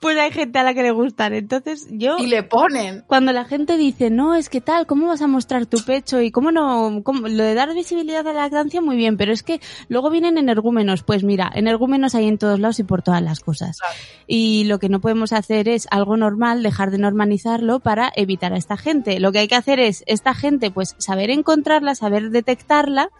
Pues hay gente a la que le gustan. Entonces yo... Y le ponen. cuando la gente dice, no, es que tal, ¿cómo vas a mostrar tu pecho? Y cómo no, cómo- lo de dar visibilidad a la lactancia, muy bien, pero es que luego vienen energúmenos. Pues mira, energúmenos hay en todos lados y por todas las cosas. Claro. Y lo que no podemos hacer es algo normal, dejar de normalizarlo para evitar a esta gente. Lo que hay que hacer es, esta gente, pues saber encontrarla, saber detectarla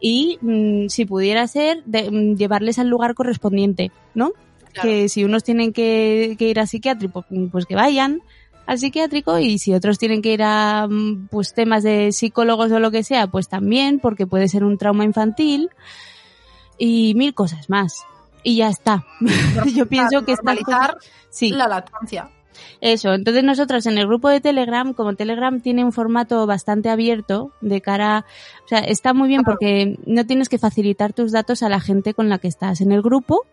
y, mm, si pudiera ser, de- mm, llevarles al lugar correspondiente, ¿no? Claro. que si unos tienen que, que ir a psiquiátrico, pues que vayan al psiquiátrico y si otros tienen que ir a mm, pues temas de psicólogos o lo que sea, pues también, porque puede ser un trauma infantil y mil cosas más. Y ya está. Yo pienso que cosas- sí, la lactancia. eso. Entonces nosotros en el grupo de Telegram, como Telegram tiene un formato bastante abierto de cara, o sea, está muy bien porque no tienes que facilitar tus datos a la gente con la que estás en el grupo,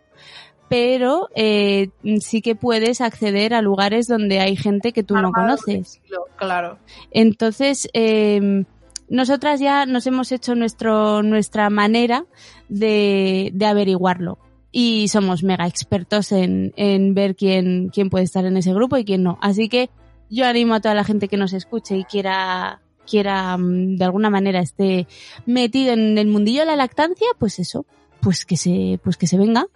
pero eh, sí que puedes acceder a lugares donde hay gente que tú no conoces. Claro. Entonces, eh, nosotras ya nos hemos hecho nuestro, nuestra manera de, de averiguarlo. Y somos mega expertos en, en ver quién, quién puede estar en ese grupo y quién no. Así que yo animo a toda la gente que nos escuche y quiera, quiera mm, de alguna manera esté metido en el mundillo de la lactancia, pues eso, pues que se, pues que se venga.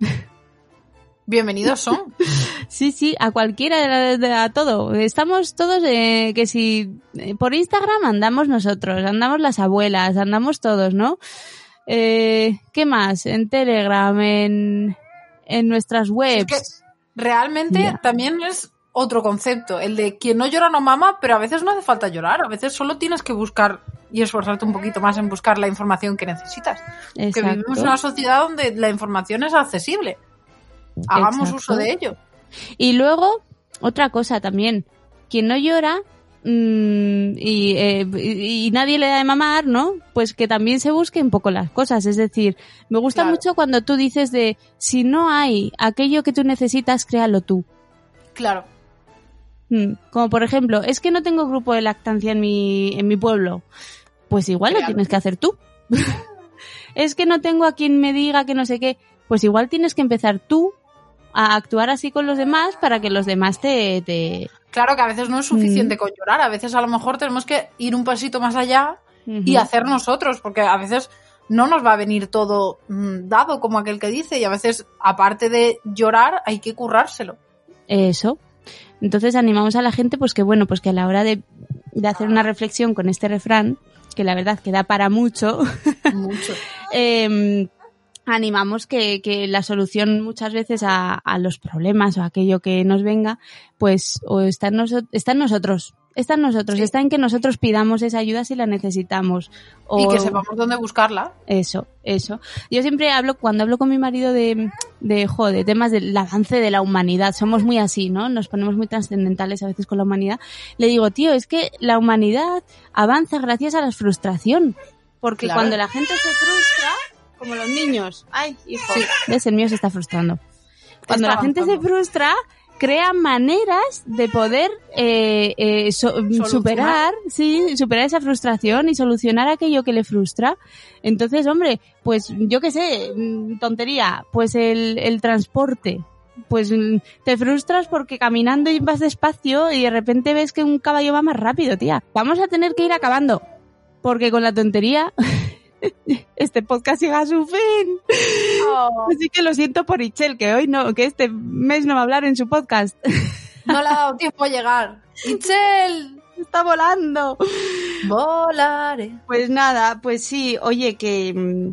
Bienvenidos son. Sí, sí, a cualquiera, de- de- a todo. Estamos todos, eh, que si eh, por Instagram andamos nosotros, andamos las abuelas, andamos todos, ¿no? Eh, ¿Qué más? En Telegram, en, en nuestras Es webs. que realmente también es otro concepto, el de quien no llora no mama, pero a veces no hace falta llorar, a veces solo tienes que buscar y esforzarte un poquito más en buscar la información que necesitas. Que vivimos en una sociedad donde la información es accesible. Hagamos Exacto. uso de ello. Y luego, otra cosa también, quien no llora mm, y, eh, y- y nadie le da de mamar, ¿no? Pues que también se busque un poco las cosas. Es decir, me gusta Claro. mucho cuando tú dices de, si no hay aquello que tú necesitas, créalo tú. Claro. Mm, Como por ejemplo, es que no tengo grupo de lactancia en mi, en mi pueblo. Pues igual lo tienes que hacer tú. es que no tengo a quien me diga que no sé qué. Pues igual tienes que empezar tú a actuar así con los demás para que los demás te, te... Claro que a veces no es Mm. suficiente con llorar, a veces a lo mejor tenemos que ir un pasito más allá y hacer nosotros, porque a veces no nos va a venir todo mm, dado como aquel que dice, y a veces, aparte de llorar, hay que currárselo. Eso. Entonces animamos a la gente pues que bueno, pues que a la hora de, de hacer una reflexión con este refrán, que la verdad que da para mucho, Mucho. eh, animamos que, que la solución muchas veces a, a los problemas o a aquello que nos venga, pues o está en, noso- está en nosotros. Está en nosotros, Sí. está en que nosotros pidamos esa ayuda si la necesitamos. O, Y que sepamos dónde buscarla. Eso, eso. Yo siempre hablo, cuando hablo con mi marido de, de, jo, de temas del avance de la humanidad, somos muy así, ¿no? Nos ponemos muy trascendentales a veces con la humanidad. Le digo, tío, es que la humanidad avanza gracias a la frustración. Porque Claro. cuando la gente se frustra, como los niños, ay, hijo, Sí. ves, el mío se está frustrando. Cuando Está la gente se frustra, crea maneras de poder eh, eh, so- superar, sí, superar esa frustración y solucionar aquello que le frustra. Entonces, hombre, pues yo qué sé, mm, tontería, pues el, el transporte. Pues mm, te frustras porque caminando y vas despacio y de repente ves que un caballo va más rápido, tía. Vamos a tener que ir acabando. Porque con la tontería este podcast llega a su fin. Así que lo siento por Ichel, que hoy no, que este mes no va a hablar en su podcast. No le ha dado tiempo a llegar. ¡Ichel! Está volando. Volaré. Pues nada, pues sí, oye, que,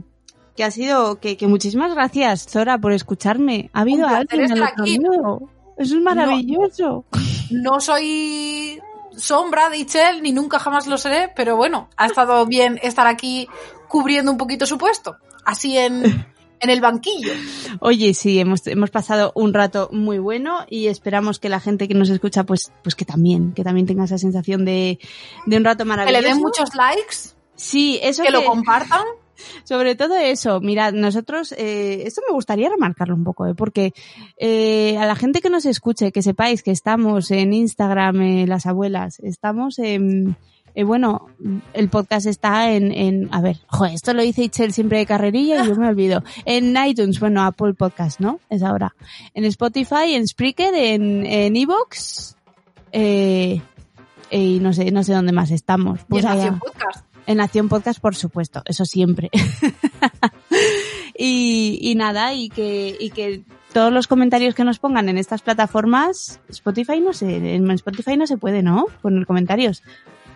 que ha sido, que, que muchísimas gracias, Zora, por escucharme. Ha habido alguien al otro lado. Eso es maravilloso. No soy sombra de Ichel, ni nunca jamás lo seré, pero bueno, ha estado bien estar aquí cubriendo un poquito su puesto. Así en, en el banquillo. Oye, sí, hemos, hemos pasado un rato muy bueno y esperamos que la gente que nos escucha, pues, pues que también, que también tenga esa sensación de, de un rato Que maravilloso. le den muchos likes, Sí, eso que lo compartan. Sobre todo eso, mirad, nosotros, eh, esto me gustaría remarcarlo un poco, ¿eh? porque eh, a la gente que nos escuche, que sepáis que estamos en Instagram, eh, las abuelas, estamos en, eh, bueno, el podcast está en, en, a ver, joder, esto lo dice Itzel siempre de carrerilla y yo me olvido. En iTunes, bueno, Apple Podcast, ¿no? Es ahora. En Spotify, en Spreaker, en, en Evox, eh, y no sé, no sé dónde más estamos. Y Pues en allá. Nación Podcast. En Nación Podcast, por supuesto, eso siempre. y, y nada, y que, y que todos los comentarios que nos pongan en estas plataformas, Spotify no sé, en Spotify no se puede, ¿no? Poner comentarios.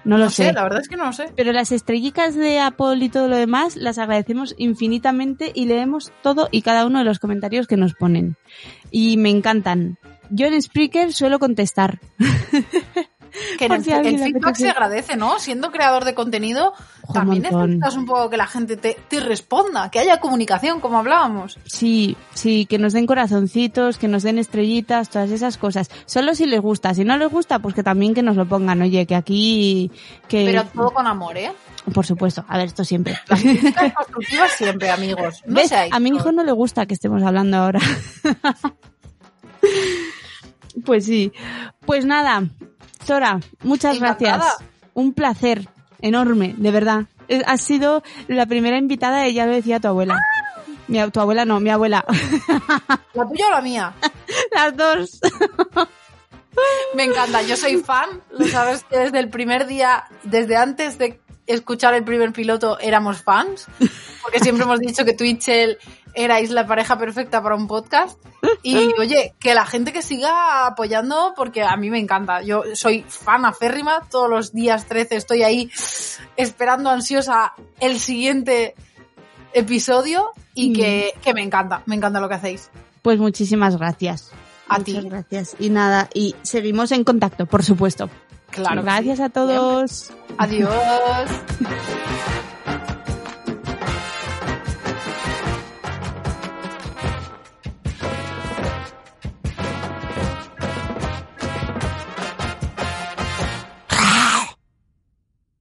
No lo No sé, sé. la verdad es que no lo sé. Pero las estrellitas de Apple y todo lo demás las agradecemos infinitamente y leemos todo y cada uno de los comentarios que nos ponen. Y me encantan. Yo en Spreaker suelo contestar. Que el, feedback se agradece, ¿no? Siendo creador de contenido, también necesitas un poco que la gente te, te responda, que haya comunicación, como hablábamos. Sí, sí, que nos den corazoncitos, que nos den estrellitas, todas esas cosas. Solo si les gusta. Si no les gusta, pues que también que nos lo pongan. Oye, que aquí, que... Pero todo con amor, ¿eh? Por supuesto. A ver, esto siempre. Las críticas constructivas siempre, amigos. No ¿Ves? seáis A mi hijo no le gusta que estemos hablando ahora. pues sí. Pues nada, Zora, muchas Encantada. gracias. Un placer enorme, de verdad. Eh, Has sido la primera invitada, ella lo decía tu abuela. Mi, tu abuela no, mi abuela. ¿La tuya o la mía? Las dos. Me encanta, yo soy fan, lo sabes que desde el primer día, desde antes de escuchar el primer piloto éramos fans, porque siempre hemos dicho que Chel erais la pareja perfecta para un podcast. Y oye, que la gente que siga apoyando, porque a mí me encanta. Yo soy fan aférrima, todos los días 13 estoy ahí esperando ansiosa el siguiente episodio y que, que me encanta, me encanta lo que hacéis. Pues muchísimas gracias. A Muchas ti. gracias. Y nada, y seguimos en contacto, por supuesto. Claro. gracias sí. a todos. Adiós.